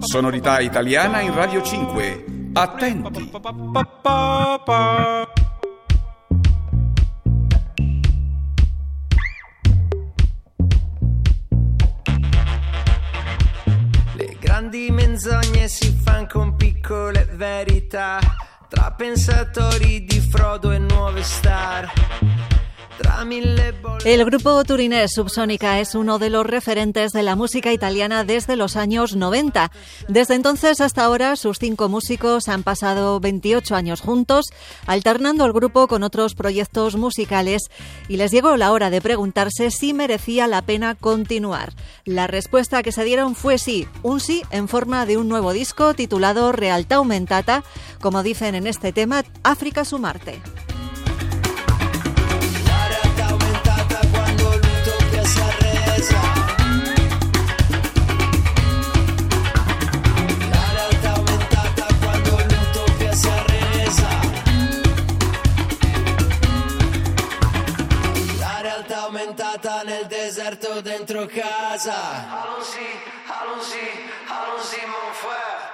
Sonorità italiana in Radio 5. Attenti. Le grandi menzogne si fanno con piccole verità, tra pensatori di Frodo e nuove star. El grupo turinés Subsónica es uno de los referentes de la música italiana desde los años 90. Desde entonces hasta ahora, sus cinco músicos han pasado 28 años juntos, alternando el grupo con otros proyectos musicales, y les llegó la hora de preguntarse si merecía la pena continuar. La respuesta que se dieron fue sí, un sí en forma de un nuevo disco titulado Realtà Aumentata, como dicen en este tema, África su Marte. nel deserto dentro casa. Allons-y, allons-y, allons-y, mon frère.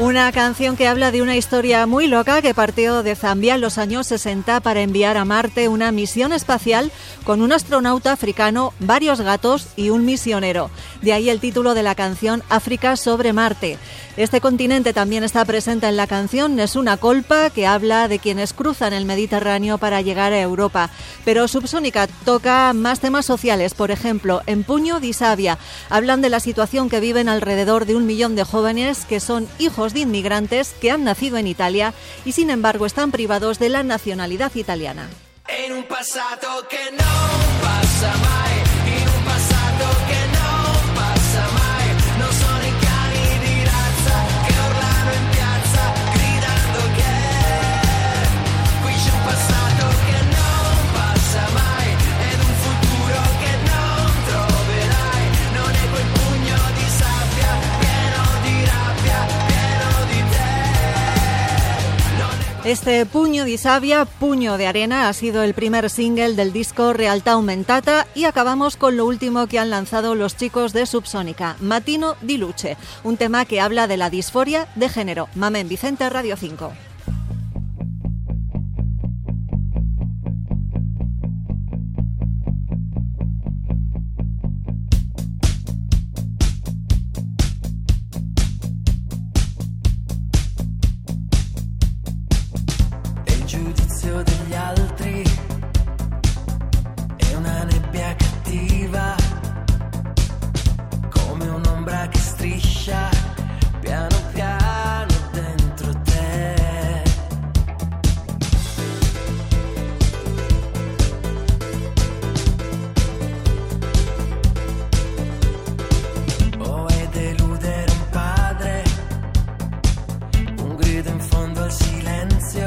Una canción que habla de una historia muy loca que partió de Zambia en los años 60 para enviar a Marte una misión espacial con un astronauta africano, varios gatos y un misionero. De ahí el título de la canción África sobre Marte. Este continente también está presente en la canción, es una colpa que habla de quienes cruzan el Mediterráneo para llegar a Europa. Pero Subsónica toca más temas sociales, por ejemplo, en Puño di Sabia. Hablan de la situación que viven alrededor de un millón de jóvenes que son hijos de inmigrantes que han nacido en Italia y sin embargo están privados de la nacionalidad italiana. Este puño di sabia, puño de arena, ha sido el primer single del disco Realtà Aumentata y acabamos con lo último que han lanzado los chicos de Subsónica, Matino di Luce, un tema que habla de la disforia de género. Mamen Vicente, Radio 5. In fondo al silenzio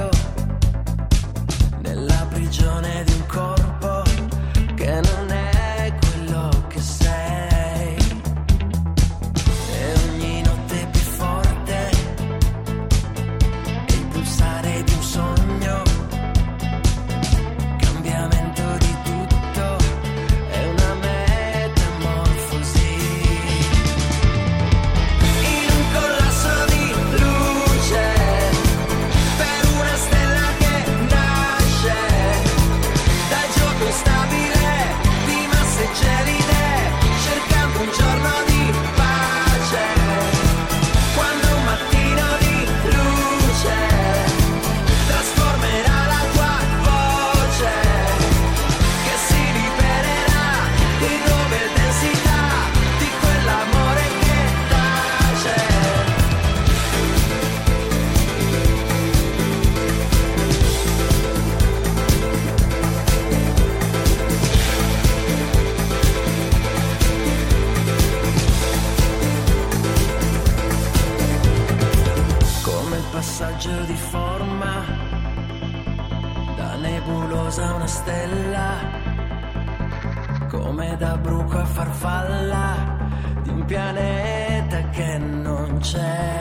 passaggio di forma. Da nebulosa una stella, come da bruco a farfalla. Di un pianeta che non c'è,